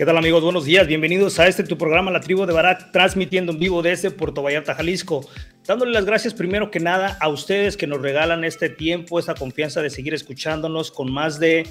¿Qué tal amigos? Buenos días, bienvenidos a este tu programa La Tribu de Barak, transmitiendo en vivo desde Puerto Vallarta, Jalisco. Dándole las gracias primero que nada a ustedes que nos regalan este tiempo, esta confianza de seguir escuchándonos con más de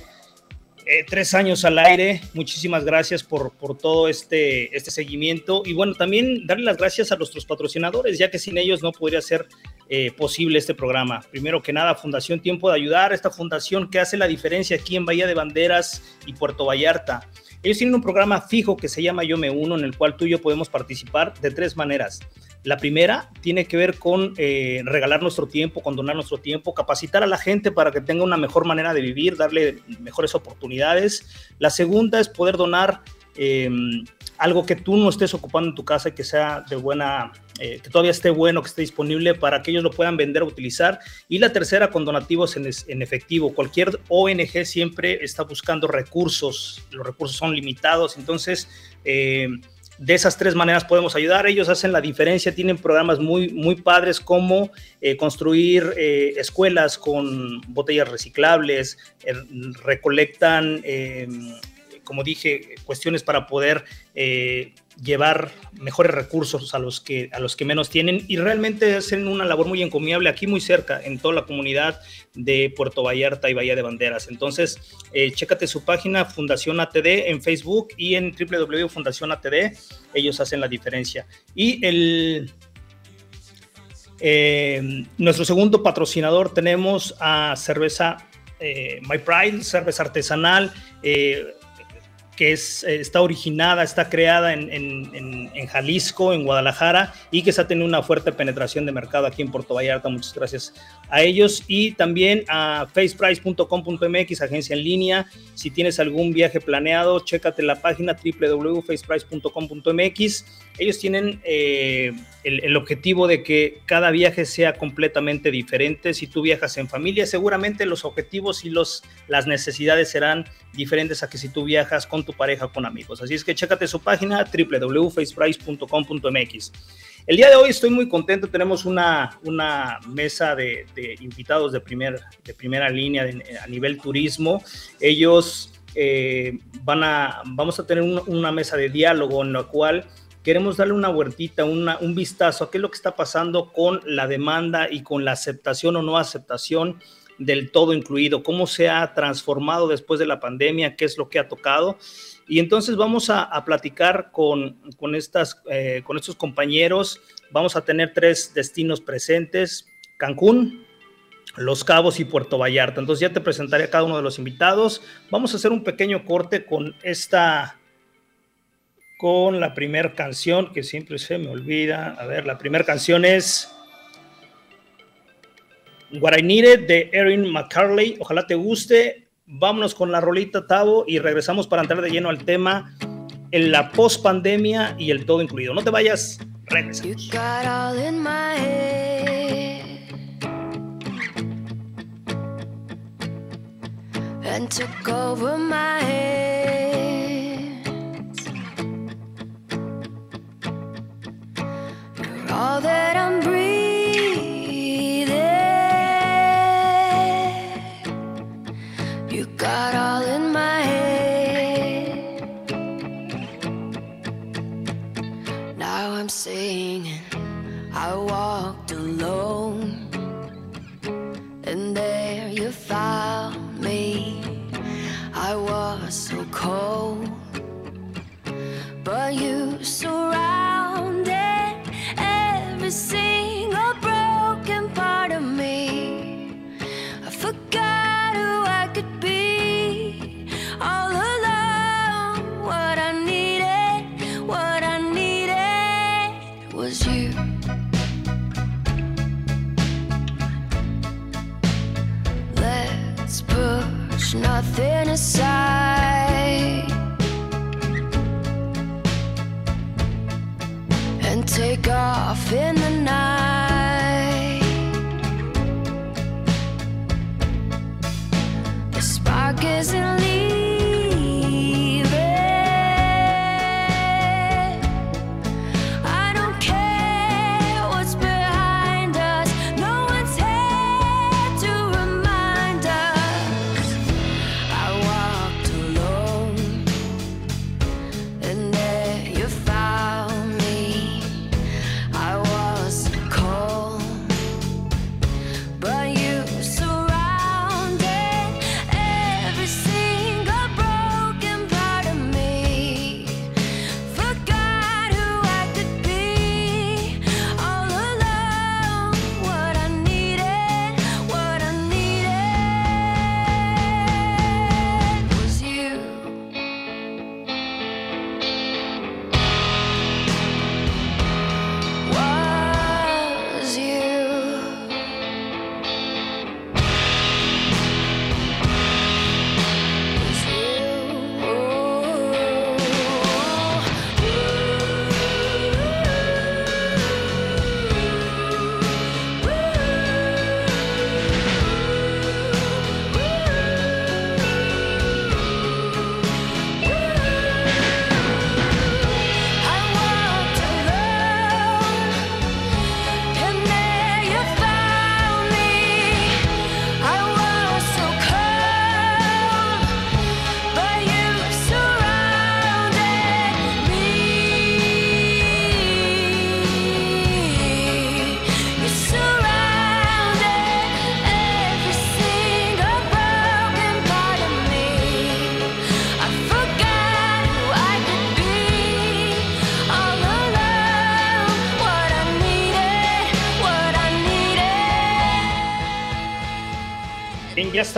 eh, tres años al aire. Muchísimas gracias por, por todo este, este seguimiento. Y bueno, también darle las gracias a nuestros patrocinadores, ya que sin ellos no podría ser eh, posible este programa. Primero que nada, Fundación Tiempo de Ayudar, esta fundación que hace la diferencia aquí en Bahía de Banderas y Puerto Vallarta. Ellos tienen un programa fijo que se llama Yo Me Uno, en el cual tú y yo podemos participar de tres maneras. La primera tiene que ver con eh, regalar nuestro tiempo, condonar nuestro tiempo, capacitar a la gente para que tenga una mejor manera de vivir, darle mejores oportunidades. La segunda es poder donar em, algo que tú no estés ocupando en tu casa y que sea de buena, eh, que todavía esté bueno, que esté disponible para que ellos lo puedan vender o utilizar. Y la tercera con donativos en, efectivo. Cualquier ONG siempre está buscando recursos, los recursos son limitados, entonces... Eh, de esas tres maneras podemos ayudar. Ellos hacen la diferencia, tienen programas muy, muy padres como eh, construir escuelas con botellas reciclables, recolectan como dije, cuestiones para poder eh, llevar mejores recursos a los, que, a los que menos tienen y realmente hacen una labor muy encomiable aquí muy cerca, en toda la comunidad de Puerto Vallarta y Bahía de Banderas. Entonces, eh, chécate su página Fundación ATD en Facebook y en www.fundacionatd, ellos hacen la diferencia. Y el... Eh, nuestro segundo patrocinador tenemos a cerveza eh, My Pride, cerveza artesanal, que es, eh, está originada, está creada en, en, Jalisco, en Guadalajara, y que se ha tenido una fuerte penetración de mercado aquí en Puerto Vallarta. Muchas gracias a ellos y también a faceprice.com.mx, agencia en línea. Si tienes algún viaje planeado, chécate la página www.faceprice.com.mx. Ellos tienen eh, el, objetivo de que cada viaje sea completamente diferente. Si tú viajas en familia, seguramente los objetivos y los, las necesidades serán diferentes a que si tú viajas con tu pareja o con amigos. Así es que chécate su página www.faceprice.com.mx. El día de hoy estoy muy contento, tenemos una, una mesa de, invitados de, primer, de primera línea a nivel turismo. Ellos eh, van a, vamos a tener una mesa de diálogo en la cual queremos darle una vueltita, un vistazo a qué es lo que está pasando con la demanda y con la aceptación o no aceptación del todo incluido, cómo se ha transformado después de la pandemia, qué es lo que ha tocado. Y entonces vamos a, platicar con, eh, con estos compañeros. Vamos a tener tres destinos presentes, Cancún, Los Cabos y Puerto Vallarta. Entonces ya te presentaré a cada uno de los invitados. Vamos a hacer un pequeño corte con esta con la primera canción que siempre se me olvida. A ver, la primera canción es What I Needed de Erin McCarley. Ojalá te guste vámonos con la rolita Tavo y regresamos para entrar de lleno al tema en la post pandemia y el todo incluido. No te vayas, Regresamos. and took over my hands. All that I'm breathing. You got all in my head. Now I'm singing. I walked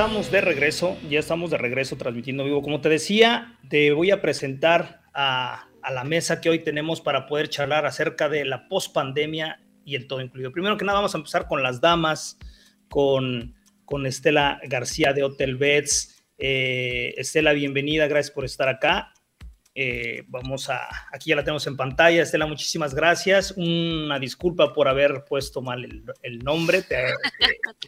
estamos de regreso, ya estamos de regreso transmitiendo vivo. Como te decía, te voy a presentar a, la mesa que hoy tenemos para poder charlar acerca de la pospandemia y el todo incluido. Primero que nada, vamos a empezar con las damas, con, con Estela García de Hotel Beds. Eh, Estela, bienvenida, gracias por estar acá. Eh, vamos a, aquí ya la tenemos en pantalla. Estela, muchísimas gracias. Una disculpa por haber puesto mal el, el nombre. Te,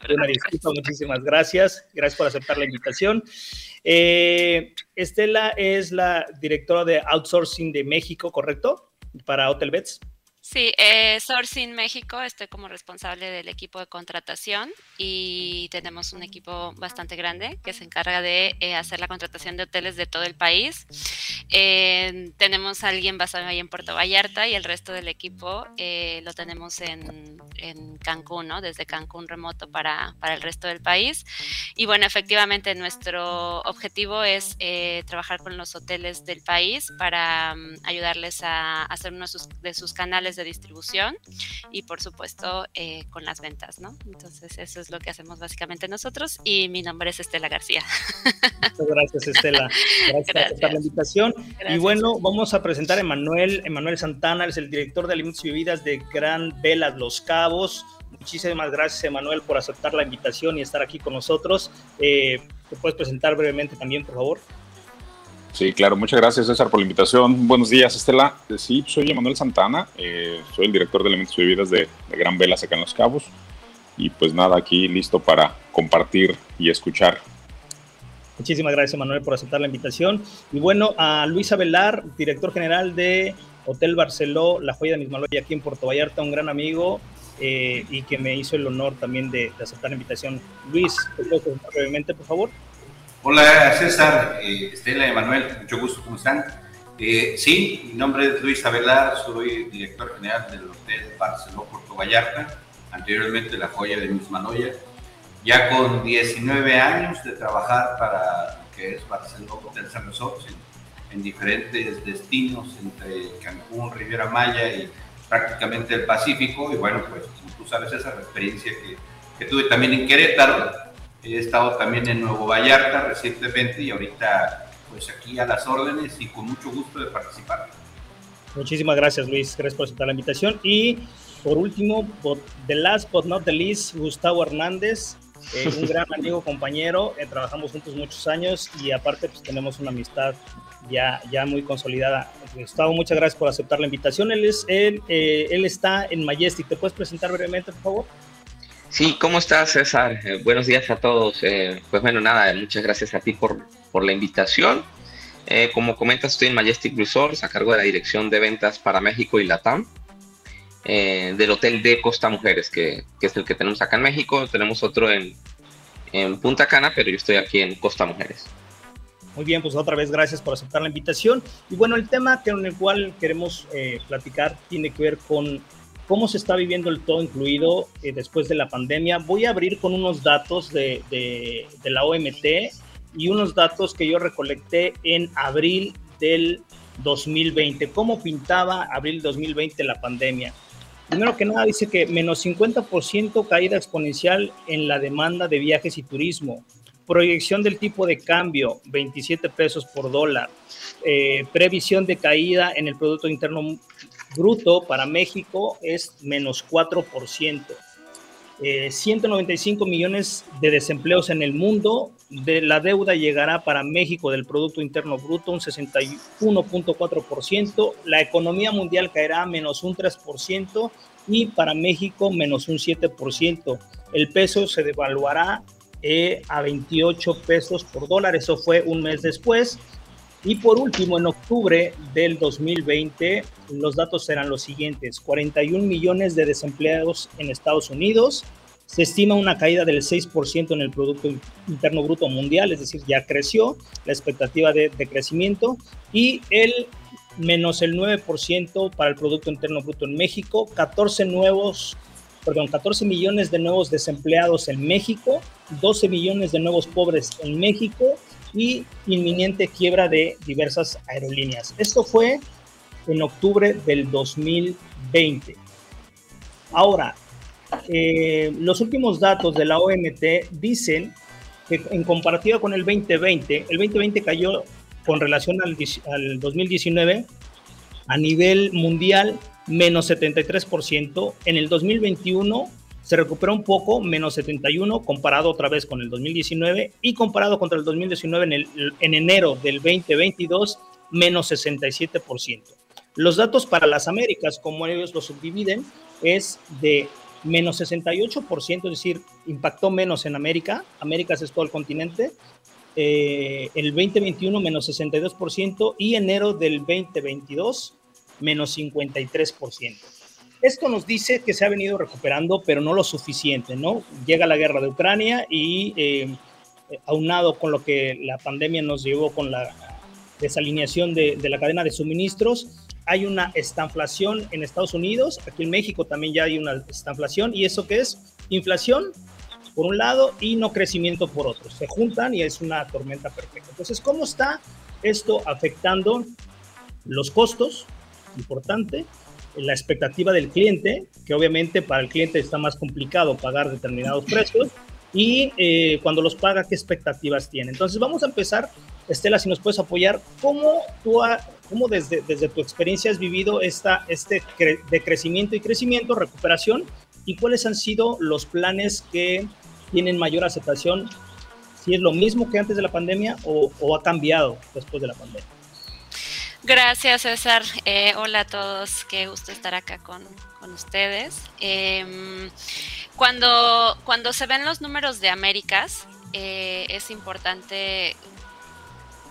te- una disculpa, muchísimas gracias. Gracias por aceptar la invitación. Eh, Estela es la directora de outsourcing de México, ¿correcto? Para Hotel Beds. Sí, eh, Sourcing México, estoy como responsable del equipo de contratación y tenemos un equipo bastante grande que se encarga de eh, hacer la contratación de hoteles de todo el país. Eh, tenemos a alguien basado ahí en Puerto Vallarta y el resto del equipo eh, lo tenemos en, en Cancún, ¿no? Desde Cancún remoto para, para el resto del país. Y bueno, efectivamente nuestro objetivo es trabajar con los hoteles del país para um, ayudarles a hacer uno de sus canales de distribución y por supuesto eh, con las ventas, ¿no? Entonces eso es lo que hacemos básicamente nosotros y mi nombre es Estela García. Muchas gracias, Estela. Gracias, por aceptar la invitación. Y bueno, vamos a presentar a Emanuel. Emanuel Santana es el director de alimentos y bebidas de Gran Velas Los Cabos. Muchísimas gracias, Emanuel, por aceptar la invitación y estar aquí con nosotros. Eh, ¿Te puedes presentar brevemente también, por favor? Sí, claro, muchas gracias César por la invitación. Buenos días, Estela. Sí, soy Emanuel Santana, eh, soy el director de elementos y bebidas de, Gran Velas acá en Los Cabos. Y pues nada, aquí listo para compartir y escuchar. Muchísimas gracias, Manuel, por aceptar la invitación. Y bueno, a Luis Avelar, director general de Hotel Barceló, La Joya de Mismaloya, aquí en Puerto Vallarta, un gran amigo eh, y que me hizo el honor también de, aceptar la invitación. Luis, ¿te puedes presentar brevemente, por favor? Hola César, eh, Estela, Emanuel, mucho gusto, ¿cómo están? Eh, sí, mi nombre es Luis Avelar, soy director general del Hotel Barceló Puerto Vallarta, anteriormente La Joya de Mismaloya, ya con 19 años de trabajar para lo que es Barceló Hotel San Resort en, en diferentes destinos entre Cancún, Riviera Maya y prácticamente el Pacífico, y bueno, pues como tú sabes esa experiencia que, que tuve también en Querétaro, He estado también en Nuevo Vallarta recientemente y ahorita pues aquí a las órdenes y con mucho gusto de participar. Muchísimas gracias Luis, gracias por aceptar la invitación. Y por último, the last but not the least, Gustavo Hernández, eh, un gran amigo, compañero, eh, trabajamos juntos muchos años y aparte pues tenemos una amistad ya, ya muy consolidada. Gustavo, muchas gracias por aceptar la invitación. Él, es, él, eh, él está en Majestic, ¿te puedes presentar brevemente, por favor? Sí, ¿cómo estás, César? Eh, buenos días a todos. Eh, pues bueno, nada, muchas gracias a ti por, por la invitación. Eh, como comentas, estoy en Majestic Resorts a cargo de la dirección de ventas para México y Latam del Hotel de Costa Mujeres, que, que, es el que tenemos acá en México. Tenemos otro en, en Punta Cana, pero yo estoy aquí en Costa Mujeres. Muy bien, pues otra vez gracias por aceptar la invitación. Y bueno, el tema con el cual queremos platicar tiene que ver con cómo se está viviendo el todo incluido eh, después de la pandemia. Voy a abrir con unos datos de, la OMT y unos datos que yo recolecté en abril del 2020. ¿Cómo pintaba abril 2020 la pandemia? Primero que nada dice que menos 50% caída exponencial en la demanda de viajes y turismo. Proyección del tipo de cambio, 27 pesos por dólar. Eh, previsión de caída en el Producto Interno bruto para México es menos 4%. 195 eh, millones de desempleos en el mundo. De la deuda llegará para México del Producto Interno Bruto un 61.4%. La economía mundial caerá menos un 3% y para México menos un 7%. El peso se devaluará eh, a 28 pesos por dólar. Eso fue un mes después. Y por último, en octubre del 2020, los datos serán los siguientes. 41 millones de desempleados en Estados Unidos. Se estima una caída del 6% en el Producto Interno Bruto Mundial, es decir, ya creció la expectativa de, crecimiento. Y el menos el 9% para el Producto Interno Bruto en México. 14 nuevos perdón, 14 millones de nuevos desempleados en México, 12 millones de nuevos pobres en México y inminente quiebra de diversas aerolíneas. Esto fue en octubre del 2020. Ahora, eh, los últimos datos de la OMT dicen que en comparativa con el 2020, el 2020 cayó con relación al, al 2019 a nivel mundial menos 73%, en el 2021 se recuperó un poco, menos 71, comparado otra vez con el 2019 y comparado contra el 2019 en, el, en enero del 2022, menos 67%. Los datos para las Américas, como ellos lo subdividen, es de menos 68%, es decir, impactó menos en América, Américas es todo el continente, eh, el 2021 menos 62% y enero del 2022 menos 53%. Esto nos dice que se ha venido recuperando, pero no lo suficiente, ¿no? Llega la guerra de Ucrania y eh, aunado con lo que la pandemia nos llevó con la desalineación de, la cadena de suministros, hay una estanflación en Estados Unidos, aquí en México también ya hay una estanflación, y eso que es inflación por un lado y no crecimiento por otro. Se juntan y es una tormenta perfecta. Entonces, ¿cómo está esto afectando los costos? Importante, la expectativa del cliente, que obviamente para el cliente está más complicado pagar determinados precios, y eh, cuando los paga, qué expectativas tiene. Entonces vamos a empezar, Estela, si nos puedes apoyar, ¿cómo tú cómo desde, desde tu experiencia has vivido esta, este de crecimiento y crecimiento, recuperación, y cuáles han sido los planes que tienen mayor aceptación si es lo mismo que antes de la pandemia o, ha cambiado después de la pandemia. Gracias, César. Eh, hola a todos, qué gusto estar acá con, ustedes. Em, cuando, cuando se ven los números de Américas, eh, es importante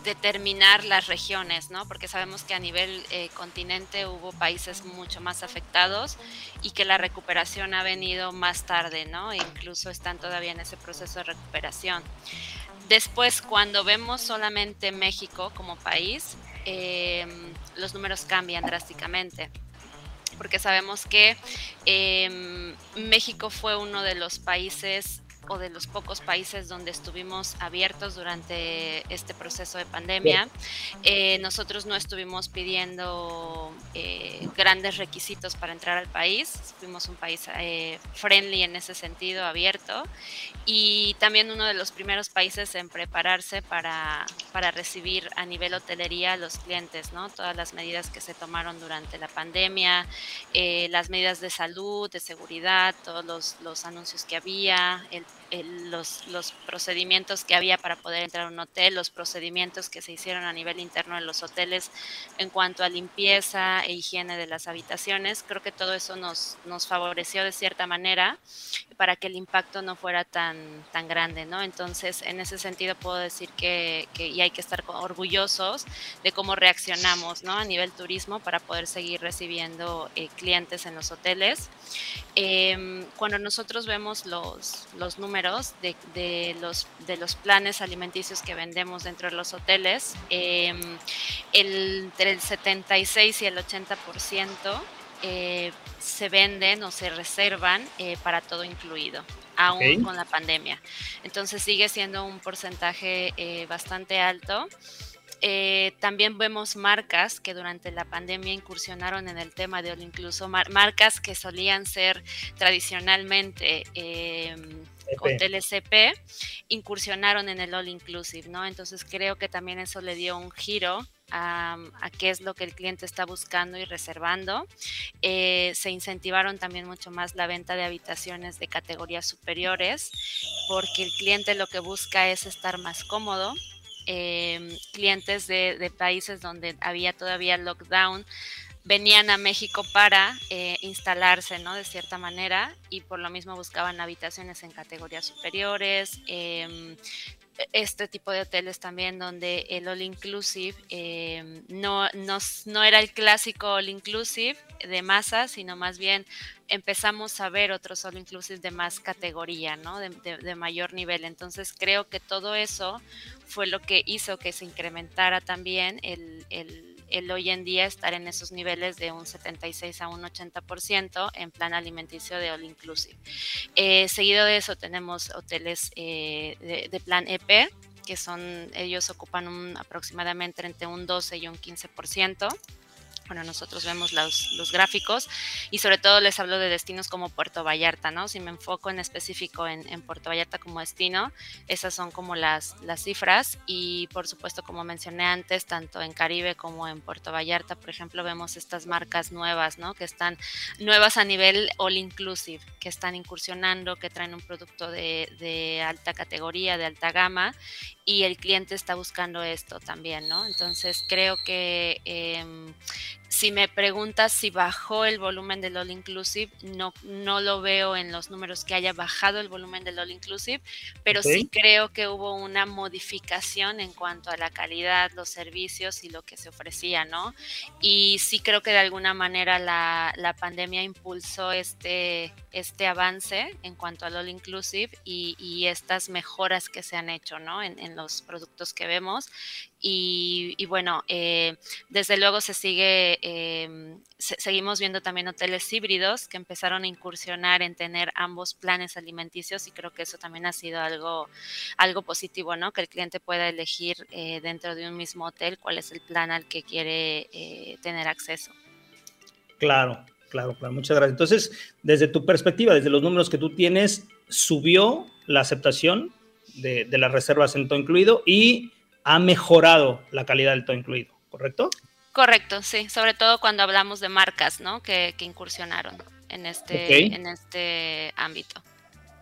determinar las regiones, ¿no? Porque sabemos que a nivel eh, continente hubo países mucho más afectados y que la recuperación ha venido más tarde, ¿no? E incluso están todavía en ese proceso de recuperación. Después, cuando vemos solamente México como país, em, los números cambian drásticamente porque sabemos que em, México fue uno de los países o de los pocos países donde estuvimos abiertos durante este proceso de pandemia. Eh, nosotros no estuvimos pidiendo eh, grandes requisitos para entrar al país, fuimos un país eh, friendly en ese sentido, abierto, y también uno de los primeros países en prepararse para, para recibir a nivel hotelería a los clientes, ¿no? Todas las medidas que se tomaron durante la pandemia, las medidas de salud, de seguridad, todos los, los anuncios que había, el los, los, procedimientos que había para poder entrar a un hotel, los procedimientos que se hicieron a nivel interno en los hoteles en cuanto a limpieza e higiene de las habitaciones. Creo que todo eso nos, nos favoreció de cierta manera para que el impacto no fuera tan, tan grande, ¿no? Entonces, en ese sentido puedo decir que, y hay que estar orgullosos de cómo reaccionamos, ¿no? A nivel turismo para poder seguir recibiendo eh, clientes en los hoteles. Em, cuando nosotros vemos los, los números de, de, los, de los planes alimenticios que vendemos dentro de los hoteles, em, el, entre el 76 y el 80% eh, se venden o se reservan eh, para todo incluido, aún con la pandemia. Entonces sigue siendo un porcentaje eh, bastante alto. Eh, también vemos marcas que durante la pandemia incursionaron en el tema de All Incluso, marcas que solían ser tradicionalmente eh, hoteles CP, incursionaron en el All Inclusive, ¿no? Entonces creo que también eso le dio un giro a, qué es lo que el cliente está buscando y reservando. Eh, se incentivaron también mucho más la venta de habitaciones de categorías superiores, porque el cliente lo que busca es estar más cómodo, Em, clientes de, países donde había todavía lockdown venían a México para eh, instalarse, ¿no? De cierta manera, y por lo mismo buscaban habitaciones en categorías superiores, em, este tipo de hoteles también donde el all inclusive em, no, no, no, era el clásico all inclusive de masa, sino más bien empezamos a ver otros all inclusive de más categoría, ¿no? De, de mayor nivel. Entonces creo que todo eso fue lo que hizo que se incrementara también el, hoy en día estar en esos niveles de un 76 a un 80% en plan alimenticio de all inclusive. Eh, seguido de eso tenemos hoteles eh, de, de, plan EP, que son, ellos ocupan un, aproximadamente entre un 12 y un 15% bueno, nosotros vemos los, los, gráficos y sobre todo les hablo de destinos como Puerto Vallarta, ¿no? Si me enfoco en específico en, en, Puerto Vallarta como destino, esas son como las, las cifras y por supuesto, como mencioné antes, tanto en Caribe como en Puerto Vallarta, por ejemplo, vemos estas marcas nuevas, ¿no? Que están nuevas a nivel all inclusive, que están incursionando, que traen un producto de, de alta categoría, de alta gama y el cliente está buscando esto también, ¿no? Entonces creo que eh, si me preguntas si bajó el volumen del All Inclusive, no, no lo veo en los números que haya bajado el volumen del All Inclusive, pero sí creo que hubo una modificación en cuanto a la calidad, los servicios y lo que se ofrecía, ¿no? Y sí creo que de alguna manera la, la pandemia impulsó este, este avance en cuanto al All Inclusive y, y estas mejoras que se han hecho, ¿no? En, en los productos que vemos y, bueno, eh, desde luego se sigue, eh, seguimos viendo también hoteles híbridos que empezaron a incursionar en tener ambos planes alimenticios y creo que eso también ha sido algo, algo positivo, ¿no? Que el cliente pueda elegir eh, dentro de un mismo hotel cuál es el plan al que quiere tener acceso. Claro, claro, claro. Muchas gracias. Entonces, desde tu perspectiva, desde los números que tú tienes, subió la aceptación de, de las reservas en todo incluido y ha mejorado la calidad del todo incluido, ¿correcto? Correcto, sí, sobre todo cuando hablamos de marcas, ¿no? Que, incursionaron en este, en este ámbito.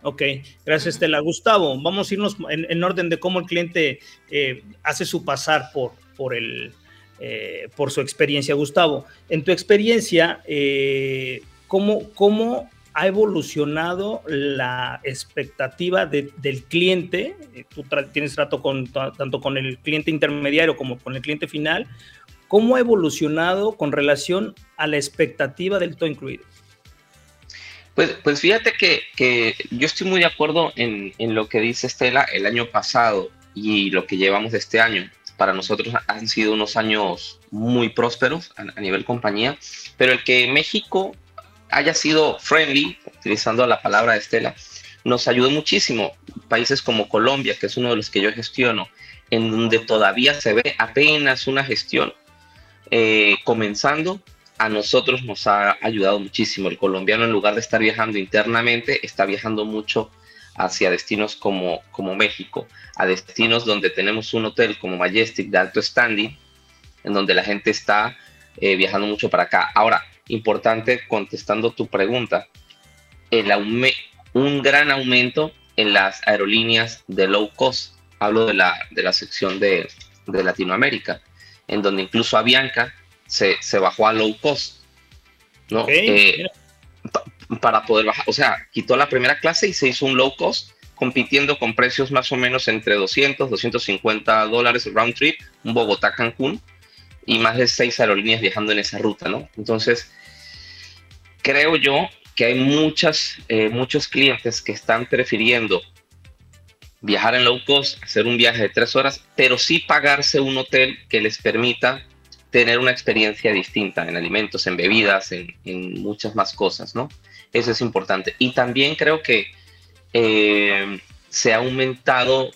Ok, gracias Estela. Gustavo, vamos a irnos en, orden de cómo el cliente eh, hace su pasar por, por, el, eh, por su experiencia. Gustavo, en tu experiencia, eh, ¿cómo, ¿cómo, ha evolucionado la expectativa del cliente? Tú tienes trato con, tanto con el cliente intermediario como con el cliente final. ¿Cómo ha evolucionado con relación a la expectativa del todo incluido? Pues, pues fíjate que, yo estoy muy de acuerdo en, lo que dice Estela el año pasado y lo que llevamos este año. Para nosotros han sido unos años muy prósperos a, nivel compañía, pero el que México haya sido friendly, utilizando la palabra de Estela, nos ayudó muchísimo. Países como Colombia, que es uno de los que yo gestiono, en donde todavía se ve apenas una gestión eh, comenzando, a nosotros nos ha ayudado muchísimo. El colombiano, en lugar de estar viajando internamente, está viajando mucho hacia destinos como, como México, a destinos donde tenemos un hotel como Majestic de alto standing, en donde la gente está eh, viajando mucho para acá. Ahora, importante, contestando tu pregunta, el un gran aumento en las aerolíneas de low cost. Hablo de la, de la sección de, de Latinoamérica, en donde incluso Avianca se, bajó a low cost, ¿no? Eh, para poder bajar, o sea, quitó la primera clase y se hizo un low cost, compitiendo con precios más o menos entre 200, 250 dólares round trip, Bogotá-Cancún, y más de seis aerolíneas viajando en esa ruta, ¿no? Entonces, creo yo que hay muchas, eh, muchos clientes que están prefiriendo viajar en low cost, hacer un viaje de tres horas, pero sí pagarse un hotel que les permita tener una experiencia distinta en alimentos, en bebidas, en, muchas más cosas, ¿no? Eso es importante. Y también creo que eh, se ha aumentado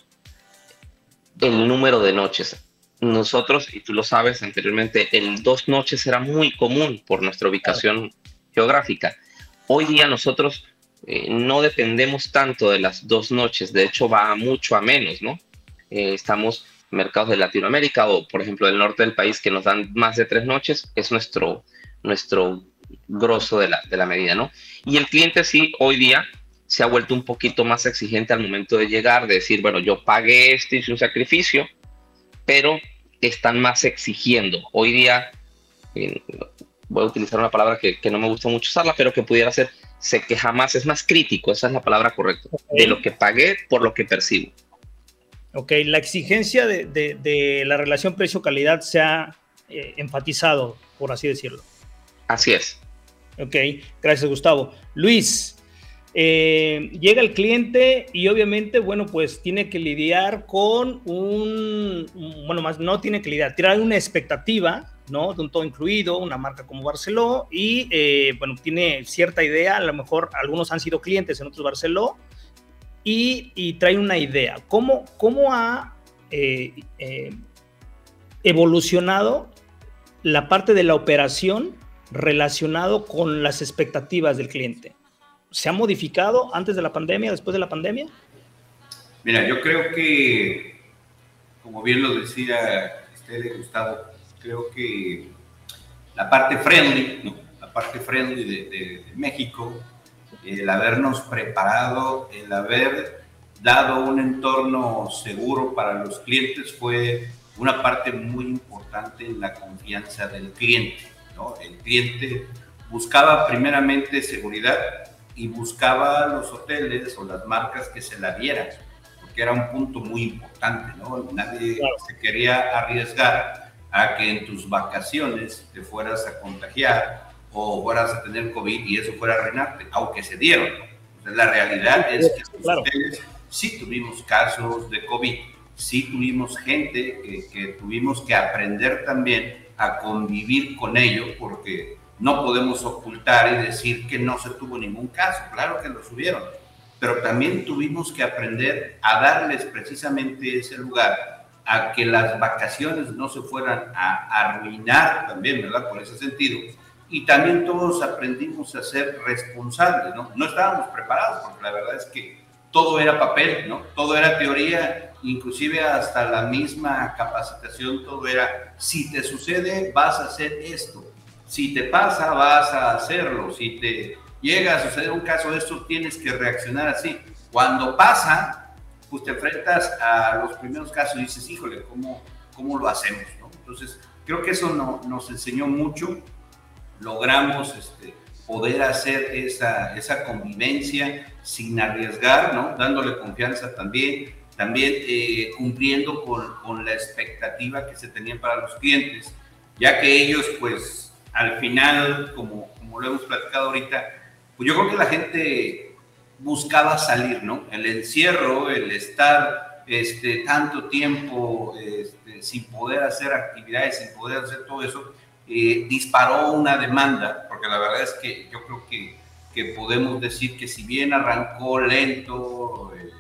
el número de noches. Nosotros, y tú lo sabes anteriormente, el dos noches era muy común por nuestra ubicación geográfica. Hoy día nosotros eh, no dependemos tanto de las dos noches, de hecho va mucho a menos, ¿no? Eh, estamos mercados de Latinoamérica o, por ejemplo, del norte del país que nos dan más de tres noches, es nuestro, nuestro grosso de la, de la medida, ¿no? Y el cliente sí, hoy día se ha vuelto un poquito más exigente al momento de llegar, de decir, bueno, yo pagué este, hice un sacrificio, pero están más exigiendo. Hoy día, voy a utilizar una palabra que, que, no me gusta mucho usarla, pero que pudiera ser, sé que jamás es más crítico, esa es la palabra correcta, de lo que pagué por lo que percibo. Ok, la exigencia de, la relación precio-calidad se ha eh, enfatizado, por así decirlo. Así es. Ok, gracias Gustavo. Luis, eh, llega el cliente y obviamente, bueno, pues tiene que lidiar con un, bueno, más no tiene que lidiar, tiene una expectativa, ¿no? De un todo incluido, una marca como Barceló y, eh, bueno, tiene cierta idea, a lo mejor algunos han sido clientes en otros Barceló y, trae una idea. ¿Cómo, cómo ha eh, eh, evolucionado la parte de la operación relacionado con las expectativas del cliente? ¿Se ha modificado antes de la pandemia, después de la pandemia? Mira, yo creo que, como bien lo decía usted, Gustavo, creo que la parte friendly, la parte friendly de México el habernos preparado, el haber dado un entorno seguro para los clientes fue una parte muy importante en la confianza del cliente. ¿no? El cliente buscaba primeramente seguridad y buscaba los hoteles o las marcas que se la dieran, porque era un punto muy importante. ¿no? Nadie se quería arriesgar a que en tus vacaciones te fueras a contagiar o fueras a tener COVID y eso fuera a reinarte, aunque se dieron. la realidad es que ustedes sí tuvimos casos de COVID, sí tuvimos gente que, que tuvimos que aprender también a convivir con ello, porque no podemos ocultar y decir que no se tuvo ningún caso, claro que lo subieron, pero también tuvimos que aprender a darles precisamente ese lugar, a que las vacaciones no se fueran a arruinar también, ¿verdad? Por ese sentido, y también todos aprendimos a ser responsables, ¿no? No estábamos preparados, porque la verdad es que todo era papel, ¿no? Todo era teoría, inclusive hasta la misma capacitación, todo era, si te sucede, vas a hacer esto, si te pasa, vas a hacerlo, si te llega a suceder un caso de esto, tienes que reaccionar así. Cuando pasa, pues te enfrentas a los primeros casos y dices, híjole, ¿cómo, cómo lo hacemos? Entonces, creo que eso no, nos enseñó mucho, logramos este, poder hacer esa, esa convivencia sin arriesgar, ¿no? dándole confianza también, también eh, cumpliendo con, con, la expectativa que se tenía para los clientes, ya que ellos, pues, al final, como, como lo hemos platicado ahorita, pues yo creo que la gente buscaba salir, ¿no? El encierro, el estar este, tanto tiempo este, sin poder hacer actividades, sin poder hacer todo eso, eh, disparó una demanda, porque la verdad es que yo creo que, que podemos decir que si bien arrancó lento eh,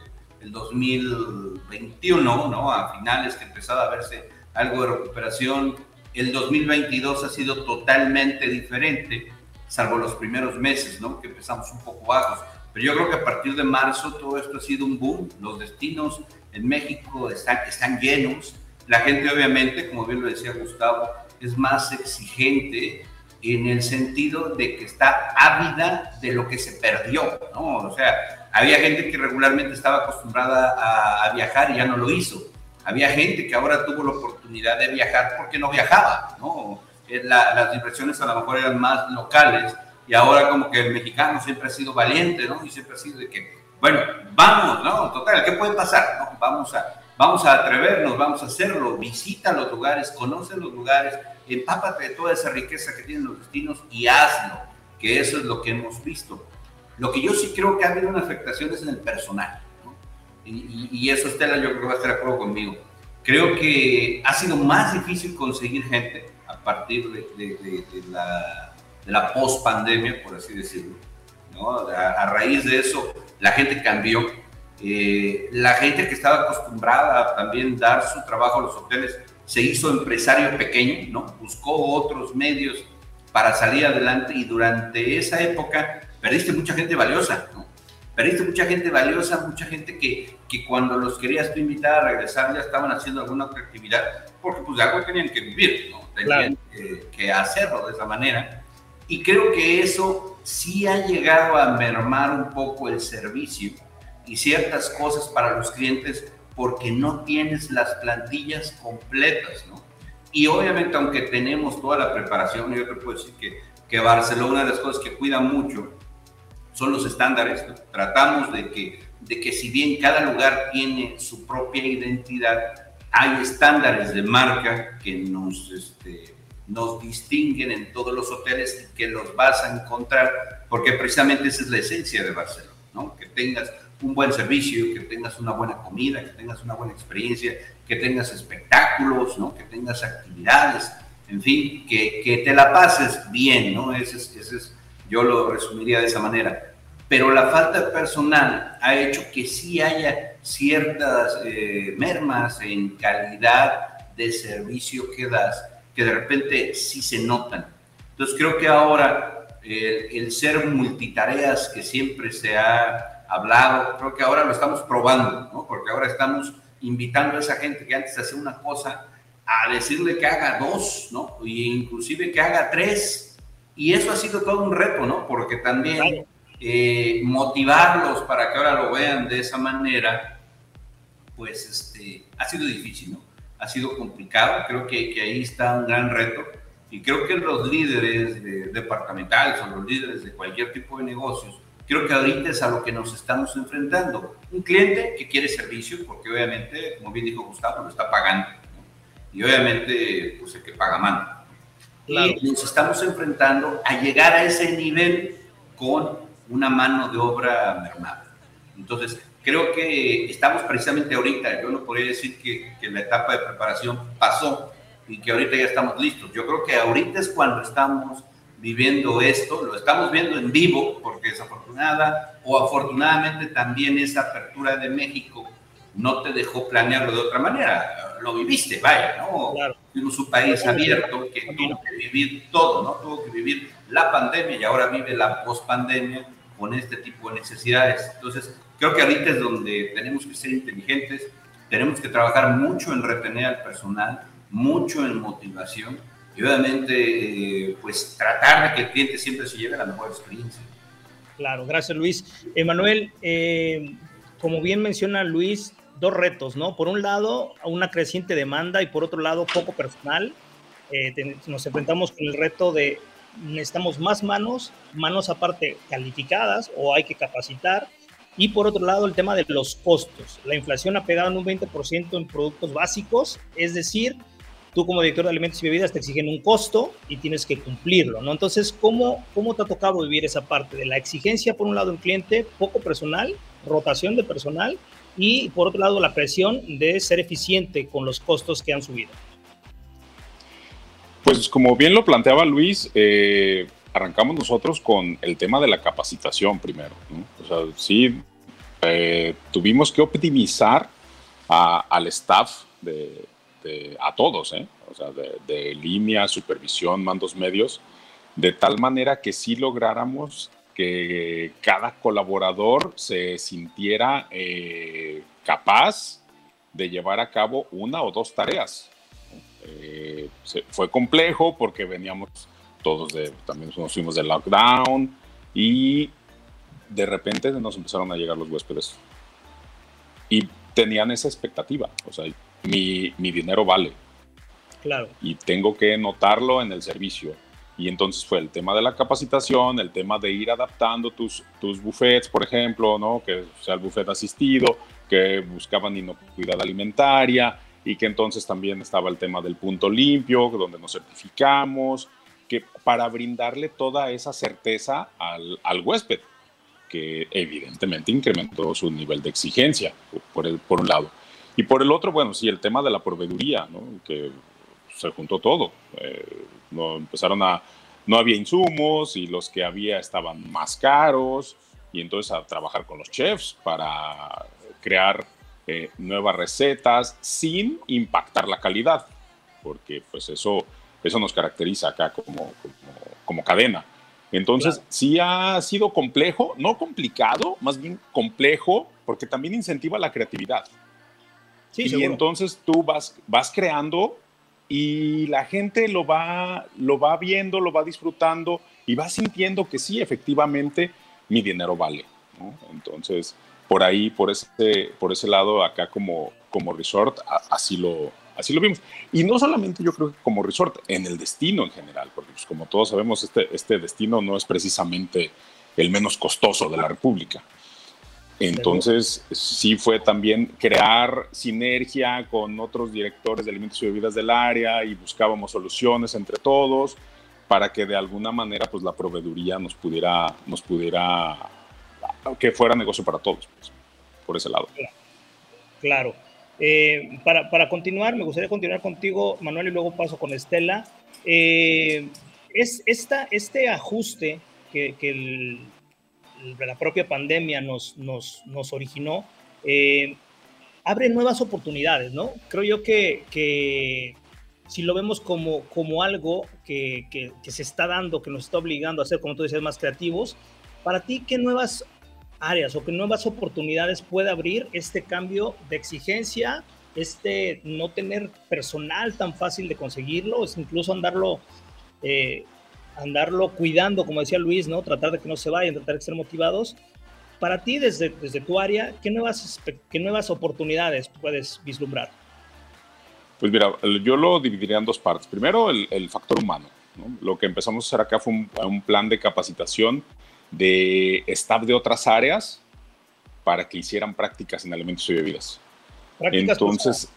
el 2021, ¿no? A finales que empezaba a verse algo de recuperación, el 2022 ha sido totalmente diferente, salvo los primeros meses, ¿no? Que empezamos un poco bajos. Pero yo creo que a partir de marzo todo esto ha sido un boom. Los destinos en México están, están llenos. La gente obviamente, como bien lo decía Gustavo, es más exigente en el sentido de que está ávida de lo que se perdió, ¿no? O sea, había gente que regularmente estaba acostumbrada a, viajar y ya no lo hizo. Había gente que ahora tuvo la oportunidad de viajar porque no viajaba, ¿no? Eh, las inversiones a lo mejor eran más locales y ahora como que el mexicano siempre ha sido valiente, ¿no? Y siempre ha sido de que, bueno, vamos, ¿no? Total, ¿qué puede pasar? ¿no? Vamos a, Vamos a atrevernos, vamos a hacerlo, visita los lugares, conoce los lugares, empápate de toda esa riqueza que tienen los destinos y hazlo, que eso es lo que hemos visto. Lo que yo sí creo que ha habido una afectación es en el personal, ¿no? y, eso Estela yo creo que va a estar de acuerdo conmigo. Creo que ha sido más difícil conseguir gente a partir de, de, la, de la post-pandemia, por así decirlo. ¿no? A, a raíz de eso, la gente cambió, eh, la gente que estaba acostumbrada a también dar su trabajo a los hoteles se hizo empresario pequeño, ¿no? Buscó otros medios para salir adelante y durante esa época perdiste mucha gente valiosa, ¿no? Perdiste mucha gente valiosa, mucha gente que, que cuando los querías tú invitar a regresar ya estaban haciendo alguna otra actividad, porque pues de algo tenían que vivir, ¿no? Tenían que, que hacerlo de esa manera. Y creo que eso sí ha llegado a mermar un poco el servicio y ciertas cosas para los clientes porque no tienes las plantillas completas, ¿no? Y obviamente, aunque tenemos toda la preparación, yo te puedo decir que, que Barcelona, una de las cosas que cuida mucho son los estándares, ¿no? Tratamos de que, de que si bien cada lugar tiene su propia identidad, hay estándares de marca que nos, este, nos distinguen en todos los hoteles que los vas a encontrar, porque precisamente esa es la esencia de Barcelona, ¿no? Que tengas un buen servicio, que tengas una buena comida, que tengas una buena experiencia, que tengas espectáculos, ¿no? que tengas actividades, en fin, que, que te la pases bien, ¿no? Ese es, ese es, yo lo resumiría de esa manera. Pero la falta de personal ha hecho que sí haya ciertas eh, mermas en calidad de servicio que das, que de repente sí se notan. Entonces creo que ahora el, el ser multitareas que siempre se ha hablado, creo que ahora lo estamos probando, ¿no? Porque ahora estamos invitando a esa gente que antes hacía una cosa a decirle que haga dos, ¿no? Y inclusive que haga tres. Y eso ha sido todo un reto, ¿no? Porque también eh, motivarlos para que ahora lo vean de esa manera, pues este, ha sido difícil, ¿no? Ha sido complicado. Creo que, que ahí está un gran reto. Y creo que los líderes de, departamentales o los líderes de cualquier tipo de negocios Creo que ahorita es a lo que nos estamos enfrentando. Un cliente que quiere servicio, porque obviamente, como bien dijo Gustavo, lo está pagando. Y obviamente, pues el que paga mano. Y nos estamos enfrentando a llegar a ese nivel con una mano de obra mermada. Entonces, creo que estamos precisamente ahorita, yo no podría decir que, que la etapa de preparación pasó y que ahorita ya estamos listos. Yo creo que ahorita es cuando estamos viviendo esto, lo estamos viendo en vivo, porque desafortunada o afortunadamente también esa apertura de México no te dejó planearlo de otra manera, lo viviste, vaya, ¿no? Claro. Fuimos un país abierto que tuvo que vivir todo, ¿no? Tuvo que vivir la pandemia y ahora vive la pospandemia con este tipo de necesidades. Entonces, creo que ahorita es donde tenemos que ser inteligentes, tenemos que trabajar mucho en retener al personal, mucho en motivación y obviamente eh, pues tratar de que el cliente siempre se lleve la mejor experiencia. Claro, gracias Luis. Emanuel, eh, como bien menciona Luis, dos retos, ¿no? Por un lado, una creciente demanda y por otro lado, poco personal. Eh, nos enfrentamos con el reto de necesitamos más manos, manos aparte calificadas o hay que capacitar. Y por otro lado, el tema de los costos. La inflación ha pegado en un 20% en productos básicos, es decir, tú como director de alimentos y bebidas te exigen un costo y tienes que cumplirlo, ¿no? Entonces, ¿cómo, cómo te ha tocado vivir esa parte de la exigencia, por un lado, en cliente, poco personal, rotación de personal, y por otro lado, la presión de ser eficiente con los costos que han subido? Pues como bien lo planteaba Luis, eh, arrancamos nosotros con el tema de la capacitación primero. O sea, sí, eh, tuvimos que optimizar al staff de, a todos, ¿eh? o sea, de, línea, supervisión, mandos medios, de tal manera que sí lográramos que cada colaborador se sintiera eh, capaz de llevar a cabo una o dos tareas. Eh, fue complejo porque veníamos todos de, también nos fuimos de lockdown y de repente nos empezaron a llegar los huéspedes y tenían esa expectativa, o sea, mi, mi dinero vale. Claro. Y tengo que notarlo en el servicio. Y entonces fue el tema de la capacitación, el tema de ir adaptando tus, tus buffets, por ejemplo, ¿no? que sea el buffet asistido, que buscaban inocuidad alimentaria y que entonces también estaba el tema del punto limpio, donde nos certificamos, que para brindarle toda esa certeza al, al huésped, que evidentemente incrementó su nivel de exigencia, por, el, por un lado. Y por el otro, bueno, sí, el tema de la proveeduría, ¿no? que se juntó todo. Eh, no, empezaron a, no había insumos y los que había estaban más caros y entonces a trabajar con los chefs para crear eh, nuevas recetas sin impactar la calidad, porque pues eso, eso nos caracteriza acá como, como, cadena. Entonces, sí ha sido complejo, no complicado, más bien complejo, porque también incentiva la creatividad y entonces tú vas, vas creando y la gente lo va, lo va viendo, lo va disfrutando y va sintiendo que sí, efectivamente, mi dinero vale. Entonces, por ahí, por ese, por ese lado, acá como, como resort, así lo, así lo vimos. Y no solamente yo creo que como resort, en el destino en general, porque pues, como todos sabemos, este, este destino no es precisamente el menos costoso de la República. Entonces, sí fue también crear sinergia con otros directores de alimentos y bebidas del área y buscábamos soluciones entre todos para que de alguna manera pues la proveeduría nos pudiera, nos pudiera, que fuera negocio para todos, pues, por ese lado. Claro. Eh, para, para, continuar, me gustaría continuar contigo, Manuel, y luego paso con Estela. Eh, es esta, este ajuste que, que el, la propia pandemia nos, nos, nos originó, eh, abre nuevas oportunidades, ¿no? Creo yo que, que si lo vemos como, como algo que, que, se está dando, que nos está obligando a ser, como tú decías, más creativos, para ti, ¿qué nuevas áreas o qué nuevas oportunidades puede abrir este cambio de exigencia, este no tener personal tan fácil de conseguirlo, es incluso andarlo eh, andarlo cuidando, como decía Luis, ¿no? Tratar de que no se vayan, tratar de ser motivados. Para ti, desde, desde tu área, ¿qué nuevas, ¿qué nuevas oportunidades puedes vislumbrar? Pues mira, yo lo dividiría en dos partes. Primero, el, factor humano. Lo que empezamos a hacer acá fue un, plan de capacitación de staff de otras áreas para que hicieran prácticas en alimentos y bebidas. Entonces,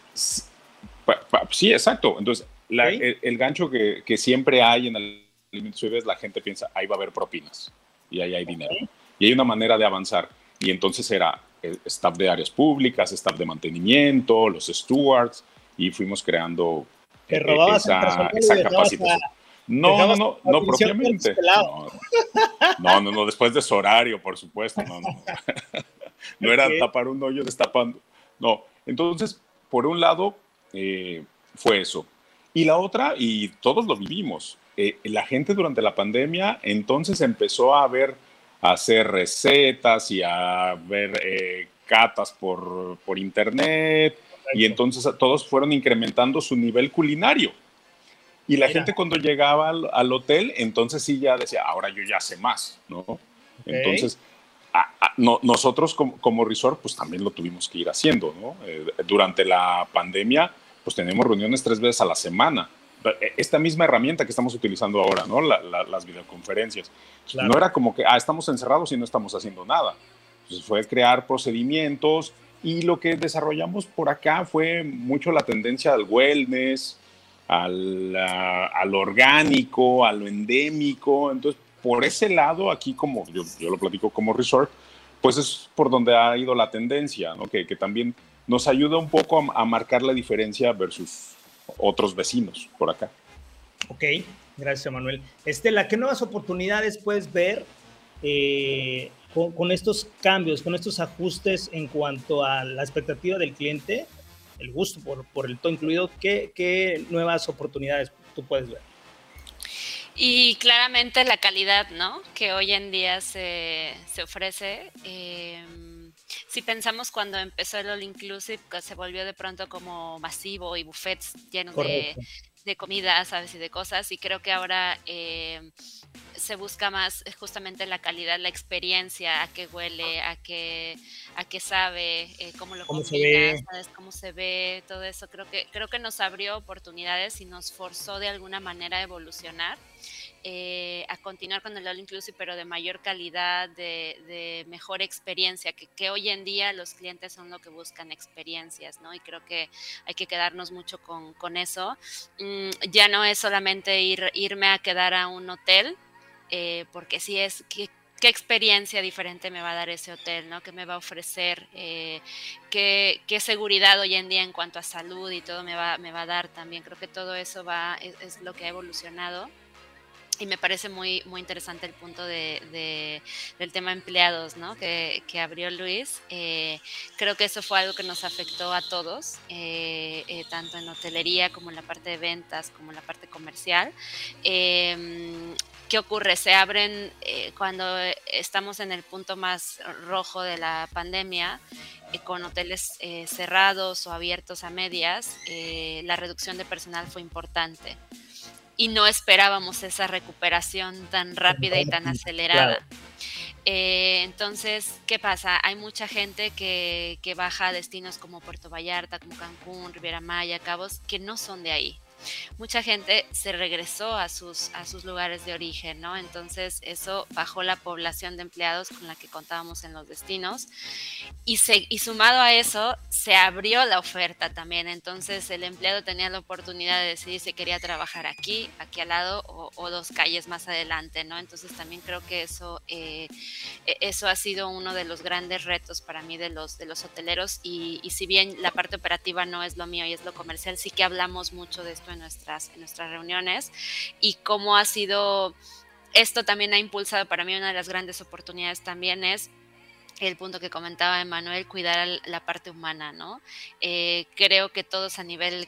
sí, exacto. Entonces, el, gancho que, que, siempre hay en el alimentos la gente piensa, ahí va a haber propinas y ahí hay dinero. Y hay una manera de avanzar. Y entonces era el staff de áreas públicas, staff de mantenimiento, los stewards, y fuimos creando eh, esa, esa capacitación. No, no, no, no propiamente. No, no, no, después de su horario, por supuesto. No, no. no era tapar un hoyo destapando. No, entonces, por un lado, eh, fue eso. Y la otra, y todos lo vivimos, eh, la gente durante la pandemia entonces empezó a ver, a hacer recetas y a ver eh, catas por, por internet y entonces todos fueron incrementando su nivel culinario. Y la gente cuando llegaba al, hotel, entonces sí ya decía, ahora yo ya sé más, ¿no? Entonces, nosotros como, resort, pues también lo tuvimos que ir haciendo, ¿no? Eh, durante la pandemia, pues tenemos reuniones tres veces a la semana. E, esta misma herramienta que estamos utilizando ahora, ¿no? las videoconferencias. No era como que, ah, estamos encerrados y no estamos haciendo nada. Entonces fue crear procedimientos y lo que desarrollamos por acá fue mucho la tendencia al wellness, al, al orgánico, a lo endémico. Entonces, por ese lado, aquí como yo, yo, lo platico como resort, pues es por donde ha ido la tendencia, ¿no? que, que también nos ayuda un poco a, marcar la diferencia versus otros vecinos por acá. Ok, gracias Manuel. Estela, ¿qué nuevas oportunidades puedes ver eh, con, estos cambios, con estos ajustes en cuanto a la expectativa del cliente, el gusto por, por el todo incluido? ¿qué, ¿Qué nuevas oportunidades tú puedes ver? Y claramente la calidad, ¿no? Que hoy en día se, se ofrece. Em, si pensamos cuando empezó el All Inclusive, que se volvió de pronto como masivo y buffets llenos de, de, comida, ¿sabes? Y de cosas. Y creo que ahora em, se busca más justamente la calidad, la experiencia, a qué huele, a qué, a qué sabe, eh, cómo lo ¿Cómo ¿sabes? Cómo se ve, todo eso. Creo que, creo que nos abrió oportunidades y nos forzó de alguna manera a evolucionar. Eh, a continuar con el All Inclusive, pero de mayor calidad, de, mejor experiencia, que, hoy en día los clientes son lo que buscan experiencias, ¿no? Y creo que hay que quedarnos mucho con, eso. Mm, ya no es solamente ir, irme a quedar a un hotel, eh, porque sí es que qué experiencia diferente me va a dar ese hotel, ¿no? ¿Qué me va a ofrecer? Eh, qué, seguridad hoy en día en cuanto a salud y todo me va, me va a dar también. Creo que todo eso va, es lo que ha evolucionado y me parece muy, muy interesante el punto de, del tema empleados ¿no? que, abrió Luis. Eh, creo que eso fue algo que nos afectó a todos, eh, eh, tanto en hotelería como en la parte de ventas, como en la parte comercial. ¿Qué ocurre? Se abren cuando estamos en el punto más rojo de la pandemia, con hoteles cerrados o abiertos a medias, la reducción de personal fue importante y no esperábamos esa recuperación tan rápida y tan acelerada. Eh, entonces, ¿qué pasa? Hay mucha gente que, que baja a destinos como Puerto Vallarta, como Cancún, Riviera Maya, Cabos, que no son de ahí mucha gente se regresó a sus, a sus lugares de origen, ¿no? Entonces eso bajó la población de empleados con la que contábamos en los destinos y, sumado a eso se abrió la oferta también, entonces el empleado tenía la oportunidad de decidir si quería trabajar aquí, aquí al lado o, dos calles más adelante, ¿no? Entonces también creo que eso, eh, e, eso ha sido uno de los grandes retos para mí de los, de los hoteleros y si bien la parte operativa no es lo mío y es lo comercial, sí que hablamos mucho de esto en nuestras, en nuestras reuniones y cómo ha sido, esto también ha impulsado para mí una de las grandes oportunidades también es el punto que comentaba Emanuel, cuidar la parte humana, ¿no? Eh, creo que todos a nivel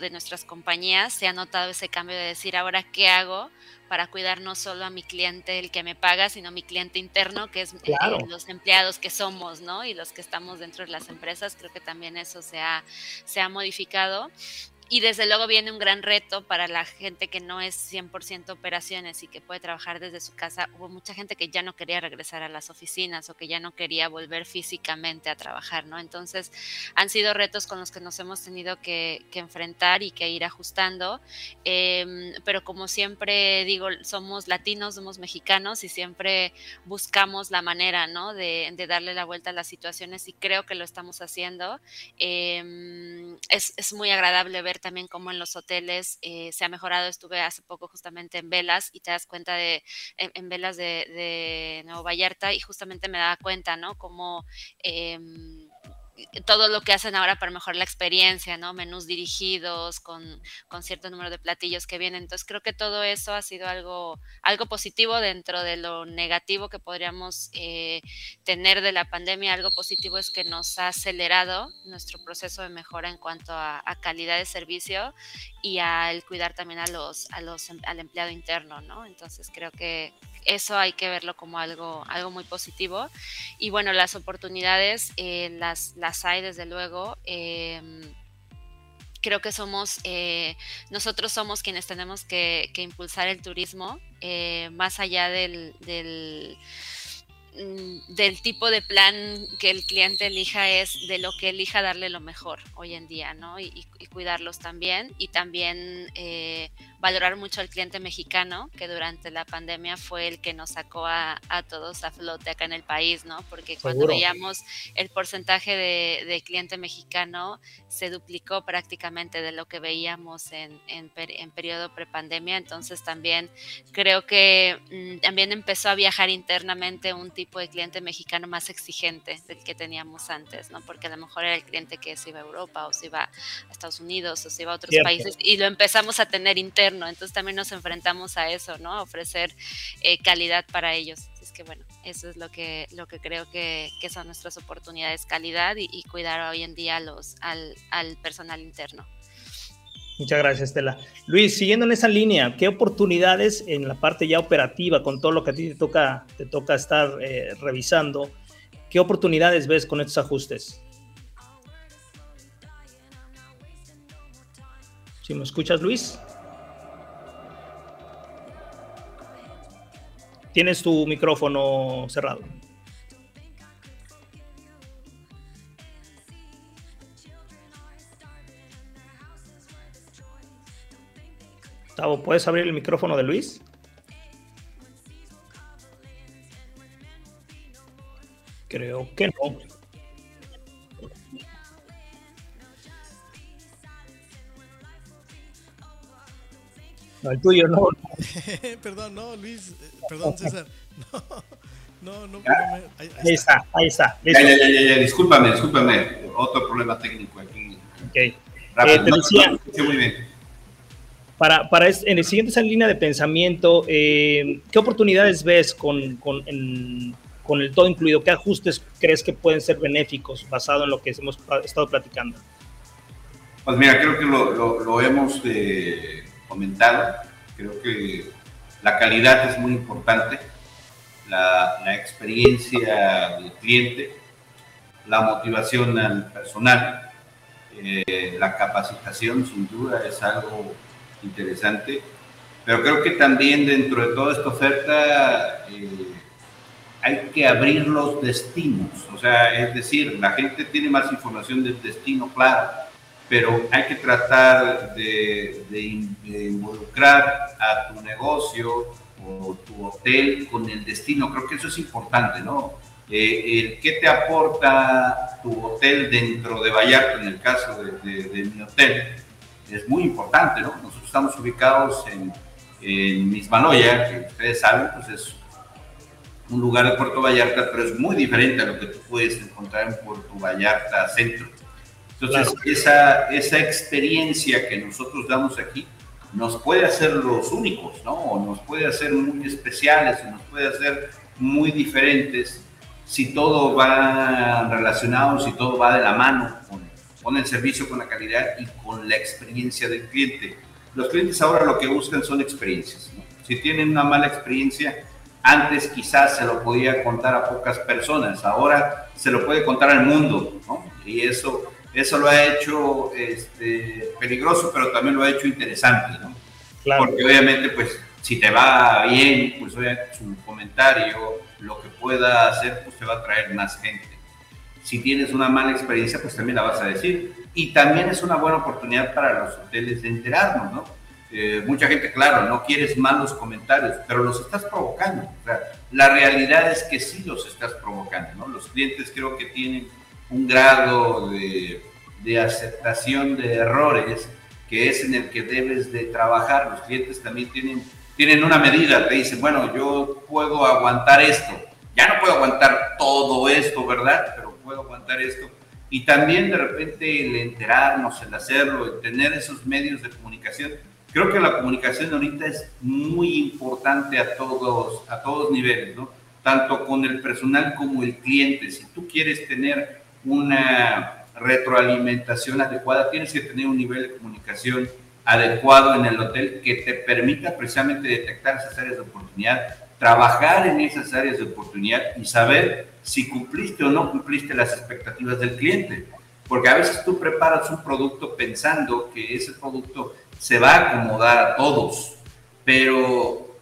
de nuestras compañías se ha notado ese cambio de decir, ahora, ¿qué hago para cuidar no solo a mi cliente, el que me paga, sino a mi cliente interno, que es eh, los empleados que somos, ¿no? Y los que estamos dentro de las empresas, creo que también eso se ha, se ha modificado y desde luego viene un gran reto para la gente que no es 100% operaciones y que puede trabajar desde su casa. Hubo mucha gente que ya no quería regresar a las oficinas o que ya no quería volver físicamente a trabajar, ¿no? Entonces han sido retos con los que nos hemos tenido que, enfrentar y que ir ajustando. Em, pero como siempre digo, somos latinos, somos mexicanos y siempre buscamos la manera, ¿no? De, darle la vuelta a las situaciones y creo que lo estamos haciendo. Em, es, es muy agradable ver también cómo en los hoteles eh, se ha mejorado. Estuve hace poco justamente en Velas y te das cuenta de, en, Velas de, de, Nuevo Vallarta y justamente me daba cuenta, ¿no? Cómo... Em, todo lo que hacen ahora para mejorar la experiencia, ¿no? Menús dirigidos con, cierto número de platillos que vienen. Entonces creo que todo eso ha sido algo, algo positivo dentro de lo negativo que podríamos eh, tener de la pandemia. Algo positivo es que nos ha acelerado nuestro proceso de mejora en cuanto a, calidad de servicio y al cuidar también a los, a los, al empleado interno, ¿no? Entonces creo que eso hay que verlo como algo, algo muy positivo. Y bueno, las oportunidades eh, las, las hay desde luego. Em, creo que somos, eh, nosotros somos quienes tenemos que, impulsar el turismo, eh, más allá del, mm, del tipo de plan que el cliente elija es de lo que elija darle lo mejor hoy en día, ¿no? Y, cuidarlos también y también eh, valorar mucho al cliente mexicano, que durante la pandemia fue el que nos sacó a, todos a flote acá en el país, ¿no? Porque cuando veíamos el porcentaje de, cliente mexicano se duplicó prácticamente de lo que veíamos en, en, en periodo prepandemia, entonces también creo que mm, también empezó a viajar internamente un tipo de cliente mexicano más exigente del que teníamos antes, ¿no? Porque a lo mejor era el cliente que se iba a Europa o se iba a Estados Unidos o se iba a otros países y lo empezamos a tener interno entonces también nos enfrentamos a eso, ¿no? ofrecer eh, calidad para ellos. Es que bueno, eso es lo que, lo que creo que, son nuestras oportunidades, calidad y, cuidar hoy en día los, al, personal interno. Muchas gracias, Estela. Luis, siguiendo en esa línea, ¿qué oportunidades en la parte ya operativa, con todo lo que a ti te toca, te toca estar eh, revisando, qué oportunidades ves con estos ajustes? ¿Si me escuchas, Luis? Tienes tu micrófono cerrado. Gustavo, ¿puedes abrir el micrófono de Luis? Creo que no. El tuyo no. perdón, no, Luis. Eh, perdón, César. No, no, no. ahí, está, ahí está. Ya, ya, ya, ya, discúlpame, discúlpame. Otro problema técnico aquí. Ok. Eh, te decía, muy bien. Para, para en el siguiente línea de pensamiento, eh, ¿qué oportunidades ves con, con, con el todo incluido? ¿Qué ajustes crees que pueden ser benéficos basado en lo que hemos estado platicando? Pues mira, creo que lo, lo, lo hemos comentado. Creo que la calidad es muy importante, la, experiencia del cliente, la motivación al personal, eh, la capacitación sin duda es algo interesante, pero creo que también dentro de toda esta oferta eh, hay que abrir los destinos, o sea, es decir, la gente tiene más información del destino claro, pero hay que tratar de, involucrar a tu negocio o tu hotel con el destino. Creo que eso es importante, ¿no? Eh, el qué te aporta tu hotel dentro de Vallarta, en el caso de, mi hotel, es muy importante, ¿no? Nosotros estamos ubicados en, en Mismaloya, que ustedes saben, pues es un lugar de Puerto Vallarta, pero es muy diferente a lo que tú puedes encontrar en Puerto Vallarta Centro. Entonces, esa, esa experiencia que nosotros damos aquí nos puede hacer los únicos, ¿no? O nos puede hacer muy especiales, o nos puede hacer muy diferentes si todo va relacionado, si todo va de la mano con, con el servicio, con la calidad y con la experiencia del cliente. Los clientes ahora lo que buscan son experiencias. ¿no? Si tienen una mala experiencia, antes quizás se lo podía contar a pocas personas, ahora se lo puede contar al mundo, ¿no? Y eso eso lo ha hecho este, peligroso, pero también lo ha hecho interesante, ¿no? Porque obviamente, pues, si te va bien, pues su comentario, lo que pueda hacer, pues te va a traer más gente. Si tienes una mala experiencia, pues también la vas a decir. Y también es una buena oportunidad para los hoteles de enterarnos, ¿no? Eh, mucha gente, claro, no quieres malos comentarios, pero los estás provocando. O sea, la realidad es que sí los estás provocando, ¿no? Los clientes creo que tienen un grado de, aceptación de errores que es en el que debes de trabajar. Los clientes también tienen, tienen una medida, te dicen, bueno, yo puedo aguantar esto, ya no puedo aguantar todo esto, ¿verdad? Pero puedo aguantar esto. Y también de repente el enterarnos, el hacerlo, el tener esos medios de comunicación. Creo que la comunicación ahorita es muy importante a todos, a todos niveles, ¿no? Tanto con el personal como el cliente. Si tú quieres tener una retroalimentación adecuada, tienes que tener un nivel de comunicación adecuado en el hotel que te permita precisamente detectar esas áreas de oportunidad, trabajar en esas áreas de oportunidad y saber si cumpliste o no cumpliste las expectativas del cliente. Porque a veces tú preparas un producto pensando que ese producto se va a acomodar a todos, pero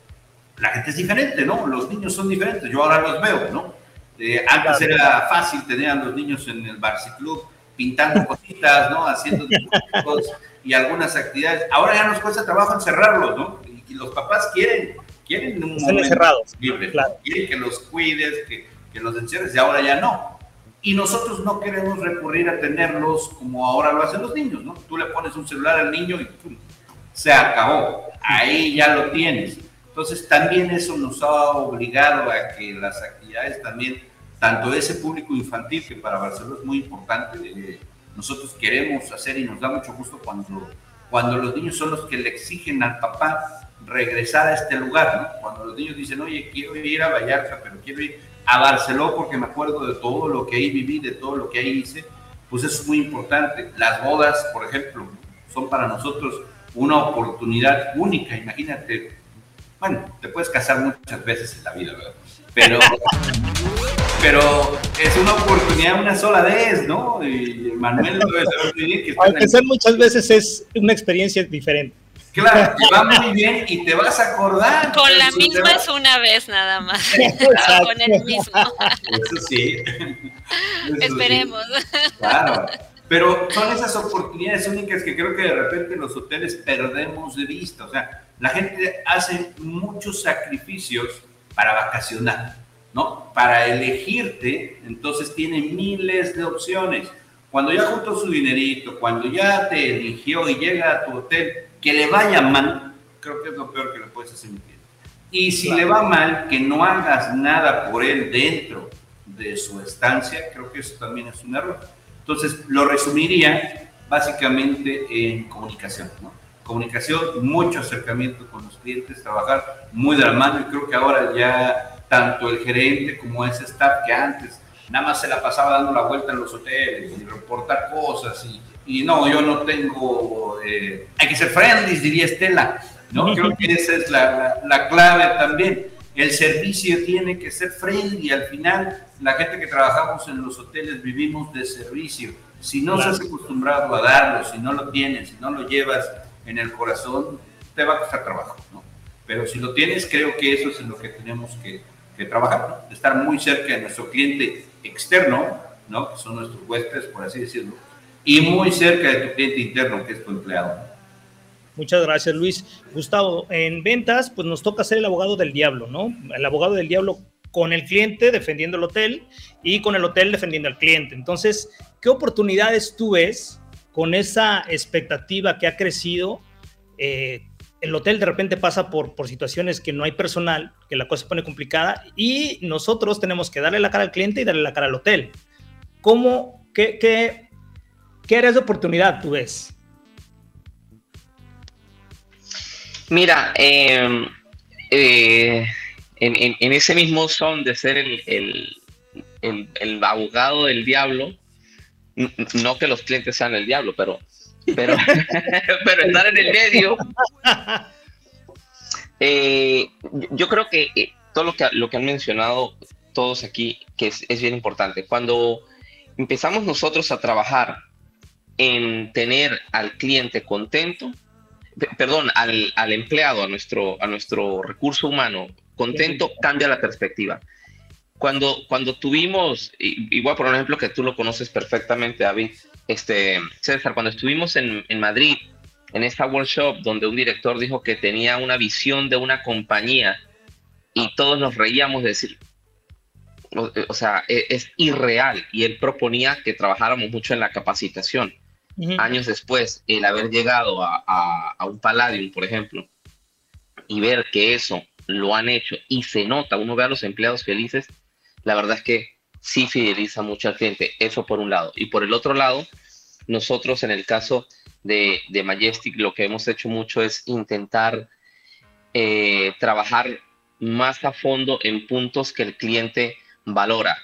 la gente es diferente, ¿no? Los niños son diferentes, yo ahora los veo, ¿no? Eh, antes era fácil tener a los niños en el Club pintando cositas, ¿no? Haciendo dibujos y algunas actividades. Ahora ya nos cuesta trabajo encerrarlos, ¿no? Y, los papás quieren, quieren un Están encerrados. quieren que los cuides, que, que los encierres, y ahora ya no. Y nosotros no queremos recurrir a tenerlos como ahora lo hacen los niños, ¿no? Tú le pones un celular al niño y ¡pum! se acabó. Ahí ya lo tienes. Entonces también eso nos ha obligado a que las actividades también, tanto ese público infantil, que para Barcelona es muy importante, eh, nosotros queremos hacer y nos da mucho gusto cuando, cuando los niños son los que le exigen al papá regresar a este lugar, ¿no? Cuando los niños dicen, oye, quiero ir a Vallarta, pero quiero ir a Barcelona porque me acuerdo de todo lo que ahí viví, de todo lo que ahí hice, pues eso es muy importante. Las bodas, por ejemplo, son para nosotros una oportunidad única, imagínate bueno, te puedes casar muchas veces en la vida, ¿verdad? Pero, pero es una oportunidad una sola vez, ¿no? Y Manuel lo debe saber muy bien. Que Aunque sea muchas veces es una experiencia diferente. Claro, te va muy bien y te vas a acordar. Con la misma es una vez nada más. Con el mismo. Eso sí. Esperemos. Claro. Pero son esas oportunidades únicas que creo que de repente los hoteles perdemos de vista. O sea, la gente hace muchos sacrificios para vacacionar, ¿no? Para elegirte, entonces tiene miles de opciones. Cuando ya juntó su dinerito, cuando ya te eligió y llega a tu hotel, que le vaya mal, creo que es lo peor que le puedes hacer. Y si le va mal, que no hagas nada por él dentro de su estancia, creo que eso también es un error. Entonces, lo resumiría básicamente en comunicación, ¿no? Comunicación, mucho acercamiento con los clientes, trabajar muy de la mano y creo que ahora ya tanto el gerente como ese staff que antes nada más se la pasaba dando la vuelta en los hoteles y reportar cosas y, y no, yo no tengo, eh, hay que ser friendly, diría Estela, ¿no? Creo que esa es la, la clave también el servicio tiene que ser friendly. Al final, la gente que trabajamos en los hoteles vivimos de servicio. Si no se has acostumbrado a darlo, si no lo tienes, si no lo llevas en el corazón, te va a costar trabajo. ¿no? Pero si lo tienes, creo que eso es en lo que tenemos que, trabajar. Estar muy cerca de nuestro cliente externo, ¿no? que son nuestros huéspedes, por así decirlo, y muy cerca de tu cliente interno, que es tu empleado. Muchas gracias, Luis. Gustavo, en ventas, pues nos toca ser el abogado del diablo, ¿no? El abogado del diablo con el cliente defendiendo el hotel y con el hotel defendiendo al cliente. Entonces, ¿qué oportunidades tú ves con esa expectativa que ha crecido? Eh, el hotel de repente pasa por, por situaciones que no hay personal, que la cosa se pone complicada y nosotros tenemos que darle la cara al cliente y darle la cara al hotel. ¿Cómo, qué, qué, qué áreas de oportunidad tú ves? Mira, em, eh, en, ese mismo son de ser el, abogado del diablo, no que los clientes sean el diablo, pero, pero, pero estar en el medio. Eh, yo creo que eh, todo lo que, lo que han mencionado todos aquí, que es, es bien importante. Cuando empezamos nosotros a trabajar en tener al cliente contento, perdón, al, empleado, a nuestro, a nuestro recurso humano contento, cambia la perspectiva. Cuando, cuando tuvimos, igual por ejemplo que tú lo conoces perfectamente, David, este, César, cuando estuvimos en, Madrid, en esta workshop donde un director dijo que tenía una visión de una compañía y todos nos reíamos de decir, o, sea, es, es, irreal. Y él proponía que trabajáramos mucho en la capacitación. Años después, el haber llegado a, un Palladium, por ejemplo, y ver que eso lo han hecho y se nota, uno ve a los empleados felices, la verdad es que sí fideliza mucho al cliente, eso por un lado. Y por el otro lado, nosotros en el caso de, Majestic lo que hemos hecho mucho es intentar eh, trabajar más a fondo en puntos que el cliente valora.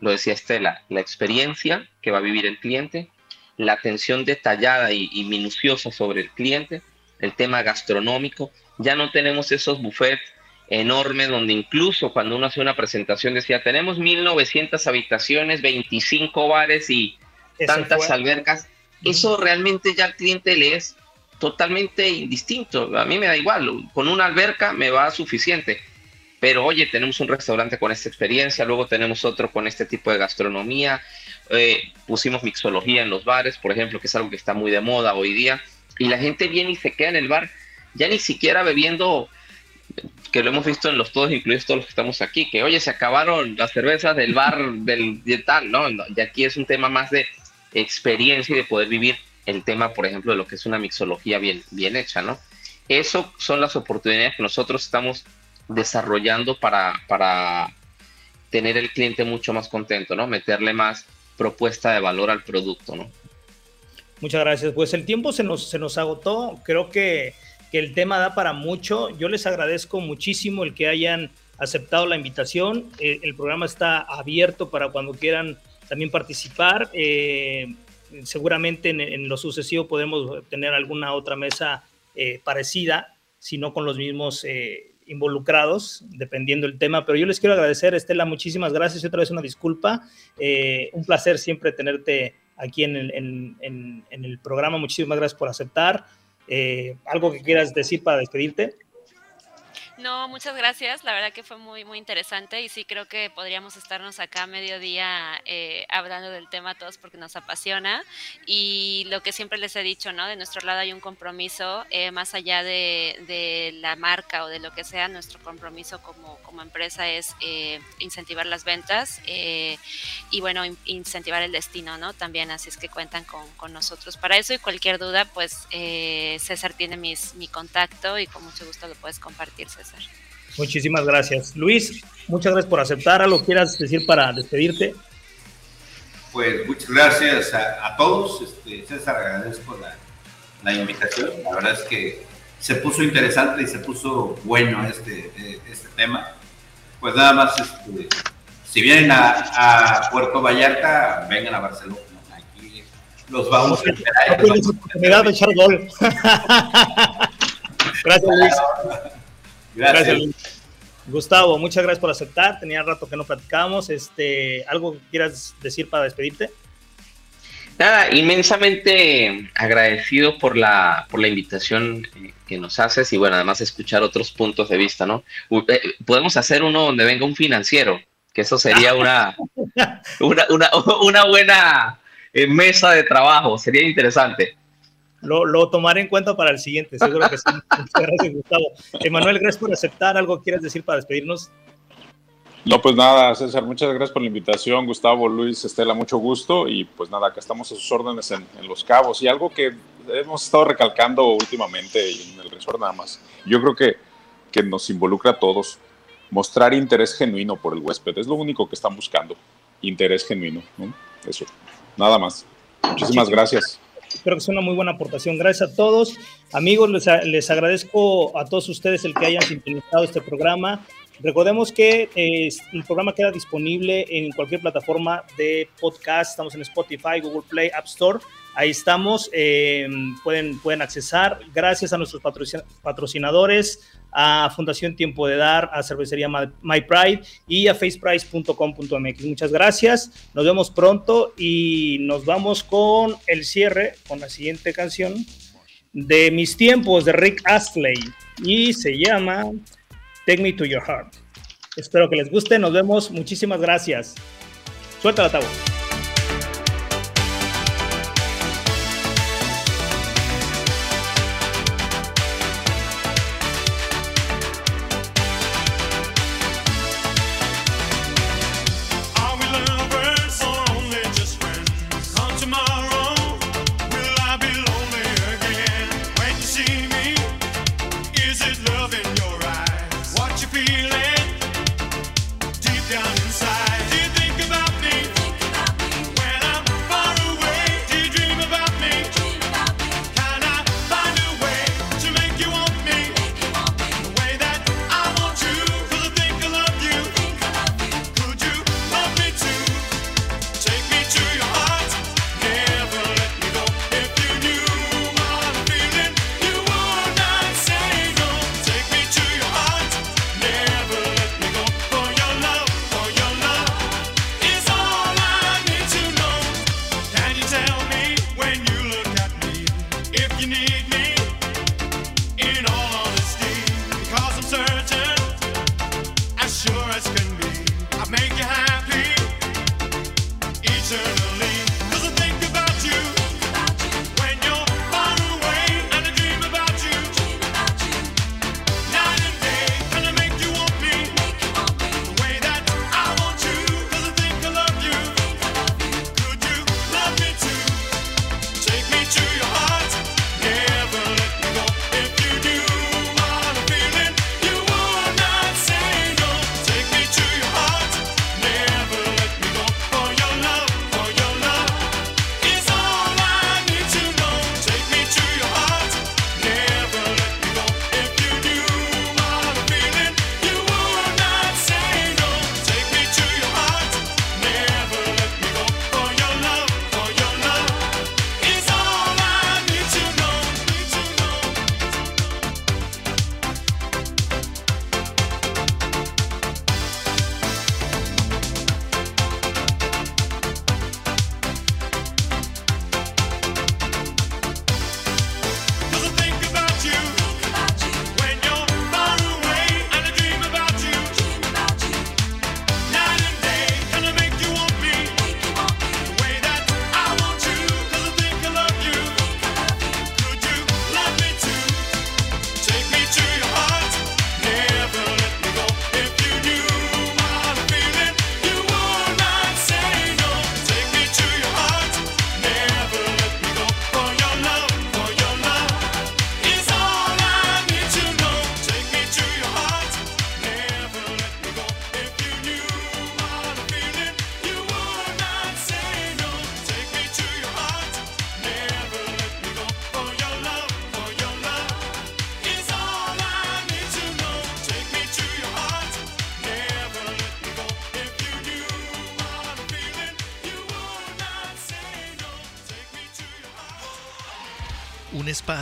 Lo decía Estela, la experiencia que va a vivir el cliente, la atención detallada y, minuciosa sobre el cliente, el tema gastronómico. Ya no tenemos esos buffets enormes donde incluso cuando uno hace una presentación decía, tenemos 1900 habitaciones, 25 bares y tantas albercas. Eso realmente ya al cliente le es totalmente indistinto. A mí me da igual, con una alberca me va suficiente. pero oye, tenemos un restaurante con esta experiencia, luego tenemos otro con este tipo de gastronomía, eh, pusimos mixología en los bares, por ejemplo, que es algo que está muy de moda hoy día, y la gente viene y se queda en el bar, ya ni siquiera bebiendo, que lo hemos visto en los todos, incluidos todos los que estamos aquí, que oye, se acabaron las cervezas del bar del y tal, ¿no? Y aquí es un tema más de experiencia y de poder vivir el tema, por ejemplo, de lo que es una mixología bien, bien hecha, ¿no? Eso son las oportunidades que nosotros estamos desarrollando para, para tener el cliente mucho más contento, ¿no? Meterle más propuesta de valor al producto, ¿no? Muchas gracias. Pues el tiempo se nos, se nos agotó. Creo que, que el tema da para mucho. Yo les agradezco muchísimo el que hayan aceptado la invitación. El, el programa está abierto para cuando quieran también participar. Eh, seguramente en, lo sucesivo podemos tener alguna otra mesa eh, parecida, si no con los mismos eh, involucrados, dependiendo del tema. Pero yo les quiero agradecer, Estela, muchísimas gracias y otra vez una disculpa. Eh, un placer siempre tenerte aquí en el, programa. Muchísimas gracias por aceptar. Eh, ¿Algo que quieras decir para despedirte? No, muchas gracias. La verdad que fue muy, muy interesante y sí creo que podríamos estarnos acá a mediodía eh, hablando del tema todos porque nos apasiona. Y lo que siempre les he dicho, ¿no? De nuestro lado hay un compromiso, eh, más allá de, de, la marca o de lo que sea, nuestro compromiso como, como empresa es eh, incentivar las ventas eh, y, bueno, in, incentivar el destino, ¿no? También, así es que cuentan con, con nosotros para eso y cualquier duda, pues eh, César tiene mis, mi contacto y con mucho gusto lo puedes compartir, César. Muchísimas gracias. Luis, muchas gracias por aceptar. ¿Algo quieras decir para despedirte? Pues muchas gracias a, a todos. Este, César, agradezco la, la, invitación. La verdad es que se puso interesante y se puso bueno este, este tema. Pues nada más, este, si vienen a, a, Puerto Vallarta, vengan a Barcelona. Aquí los vamos a esperar. No tienes oportunidad de echar gol. gracias, Luis. Gracias. gracias Gustavo, muchas gracias por aceptar. Tenía rato que no platicábamos. Este, ¿Algo que quieras decir para despedirte? Nada, inmensamente agradecido por la, por la invitación que nos haces y bueno, además escuchar otros puntos de vista, ¿no? Podemos hacer uno donde venga un financiero, que eso sería una, una, una, una buena eh, mesa de trabajo, sería interesante lo, lo, tomaré en cuenta para el siguiente, seguro que sí. Muchas gracias, Gustavo. Emanuel, gracias por aceptar. ¿Algo quieres decir para despedirnos? No, pues nada, César, muchas gracias por la invitación. Gustavo, Luis, Estela, mucho gusto. Y pues nada, acá estamos a sus órdenes en, en Los Cabos. Y algo que hemos estado recalcando últimamente en el resort nada más. Yo creo que, que nos involucra a todos mostrar interés genuino por el huésped. Es lo único que están buscando. Interés genuino. ¿no? Eso. Nada más. Muchísimas gracias. Espero que sea una muy buena aportación. Gracias a todos. Amigos, les, les agradezco a todos ustedes el que hayan sintonizado este programa. Recordemos que eh, el programa queda disponible en cualquier plataforma de podcast. Estamos en Spotify, Google Play, App Store. Ahí estamos. Eh, pueden, pueden accesar. Gracias a nuestros patrocinadores, a Fundación Tiempo de Dar, a Cervecería My Pride y a faceprice.com.mx. Muchas gracias. Nos vemos pronto y nos vamos con el cierre, con la siguiente canción de Mis Tiempos de Rick Astley y se llama Take Me to Your Heart. Espero que les guste. Nos vemos. Muchísimas gracias. Suelta la tabla.